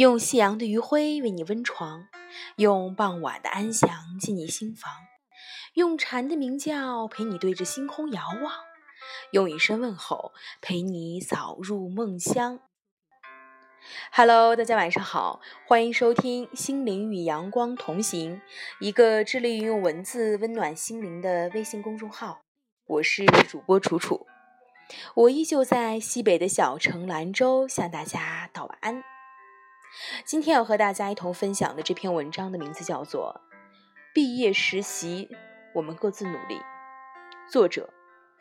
用夕阳的余晖为你温床，用傍晚的安详进你心房，用蝉的鸣叫陪你对着星空遥望，用一声问候陪你早入梦乡。Hello，大家晚上好，欢迎收听《心灵与阳光同行》，一个致力于用文字温暖心灵的微信公众号。我是主播楚楚，我依旧在西北的小城兰州向大家道晚安。今天要和大家一同分享的这篇文章的名字叫做《毕业实习，我们各自努力》，作者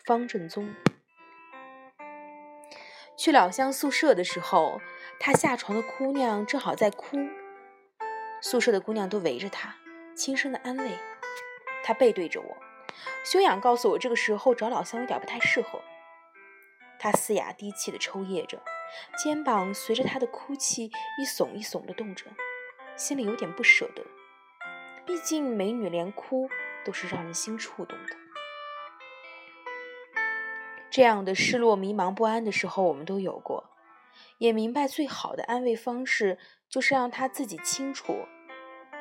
方正宗。去老乡宿舍的时候，他下床的姑娘正好在哭，宿舍的姑娘都围着他，轻声的安慰。他背对着我，修养告诉我，这个时候找老乡有点不太适合。他嘶哑低气的抽噎着。肩膀随着他的哭泣一耸一耸的动着，心里有点不舍得。毕竟美女连哭都是让人心触动的。这样的失落、迷茫、不安的时候，我们都有过，也明白最好的安慰方式就是让他自己清楚，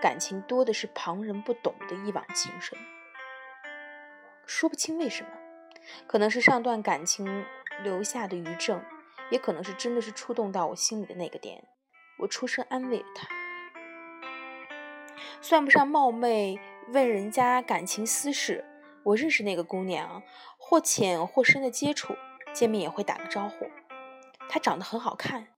感情多的是旁人不懂的一往情深。说不清为什么，可能是上段感情留下的余症。也可能是真的是触动到我心里的那个点，我出声安慰了他，算不上冒昧问人家感情私事。我认识那个姑娘，或浅或深的接触，见面也会打个招呼。她长得很好看，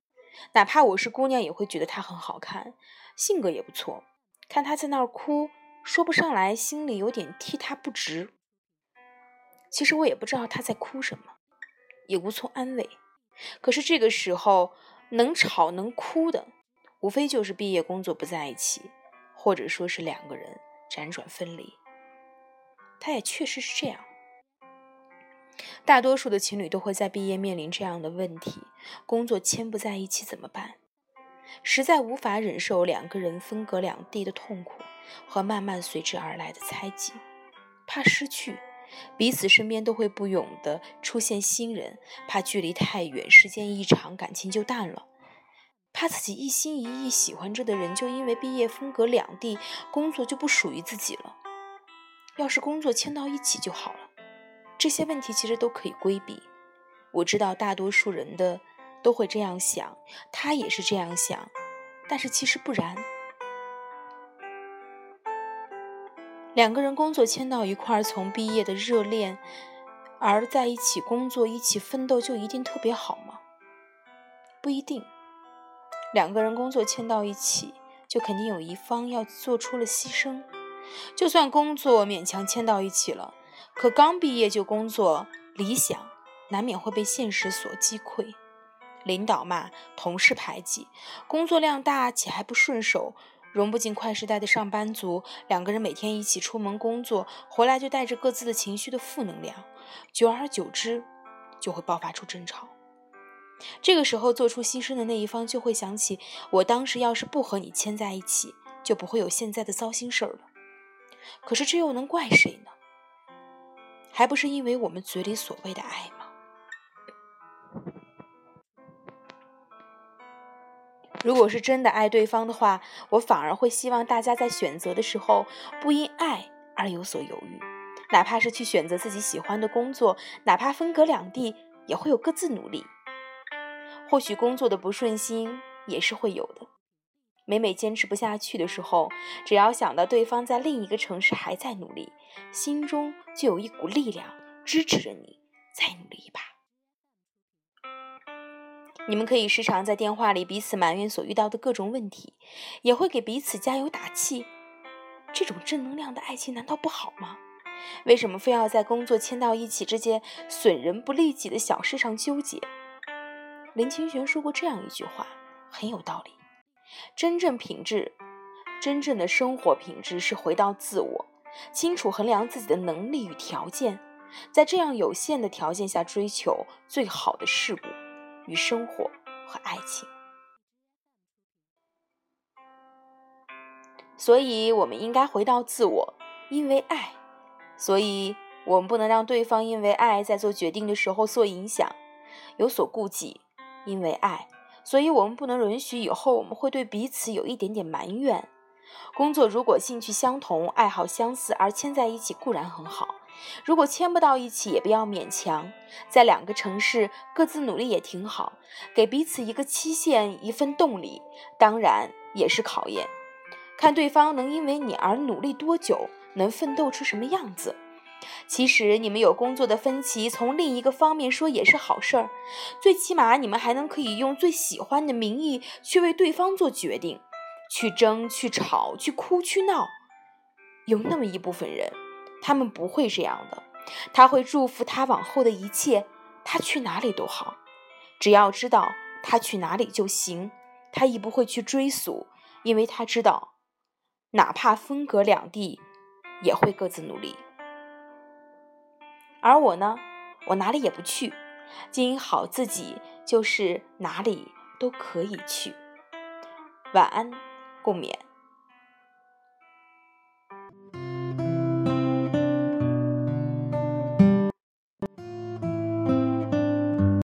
哪怕我是姑娘也会觉得她很好看，性格也不错。看她在那儿哭，说不上来，心里有点替她不值。其实我也不知道她在哭什么，也无从安慰。可是这个时候，能吵能哭的，无非就是毕业工作不在一起，或者说是两个人辗转分离。他也确实是这样。大多数的情侣都会在毕业面临这样的问题：工作牵不在一起怎么办？实在无法忍受两个人分隔两地的痛苦和慢慢随之而来的猜忌，怕失去。彼此身边都会不永的出现新人，怕距离太远，时间一长，感情就淡了；怕自己一心一意喜欢着的人，就因为毕业分隔两地，工作就不属于自己了。要是工作牵到一起就好了。这些问题其实都可以规避。我知道大多数人的都会这样想，他也是这样想，但是其实不然。两个人工作牵到一块儿，从毕业的热恋，而在一起工作、一起奋斗，就一定特别好吗？不一定。两个人工作牵到一起，就肯定有一方要做出了牺牲。就算工作勉强牵到一起了，可刚毕业就工作，理想难免会被现实所击溃。领导骂，同事排挤，工作量大且还不顺手。融不进快时代的上班族，两个人每天一起出门工作，回来就带着各自的情绪的负能量，久而久之，就会爆发出争吵。这个时候做出牺牲的那一方就会想起，我当时要是不和你牵在一起，就不会有现在的糟心事儿了。可是这又能怪谁呢？还不是因为我们嘴里所谓的爱？如果是真的爱对方的话，我反而会希望大家在选择的时候不因爱而有所犹豫，哪怕是去选择自己喜欢的工作，哪怕分隔两地，也会有各自努力。或许工作的不顺心也是会有的，每每坚持不下去的时候，只要想到对方在另一个城市还在努力，心中就有一股力量支持着你再努力一把。你们可以时常在电话里彼此埋怨所遇到的各种问题，也会给彼此加油打气。这种正能量的爱情难道不好吗？为什么非要在工作牵到一起这件损人不利己的小事上纠结？林清玄说过这样一句话，很有道理：真正品质，真正的生活品质是回到自我，清楚衡量自己的能力与条件，在这样有限的条件下追求最好的事物。与生活和爱情，所以我们应该回到自我，因为爱，所以我们不能让对方因为爱在做决定的时候受影响，有所顾忌。因为爱，所以我们不能允许以后我们会对彼此有一点点埋怨。工作如果兴趣相同、爱好相似而牵在一起固然很好，如果牵不到一起也不要勉强。在两个城市各自努力也挺好，给彼此一个期限、一份动力，当然也是考验，看对方能因为你而努力多久，能奋斗出什么样子。其实你们有工作的分歧，从另一个方面说也是好事儿，最起码你们还能可以用最喜欢的名义去为对方做决定。去争，去吵，去哭，去闹，有那么一部分人，他们不会这样的。他会祝福他往后的一切，他去哪里都好，只要知道他去哪里就行。他亦不会去追溯，因为他知道，哪怕分隔两地，也会各自努力。而我呢，我哪里也不去，经营好自己，就是哪里都可以去。晚安。共勉。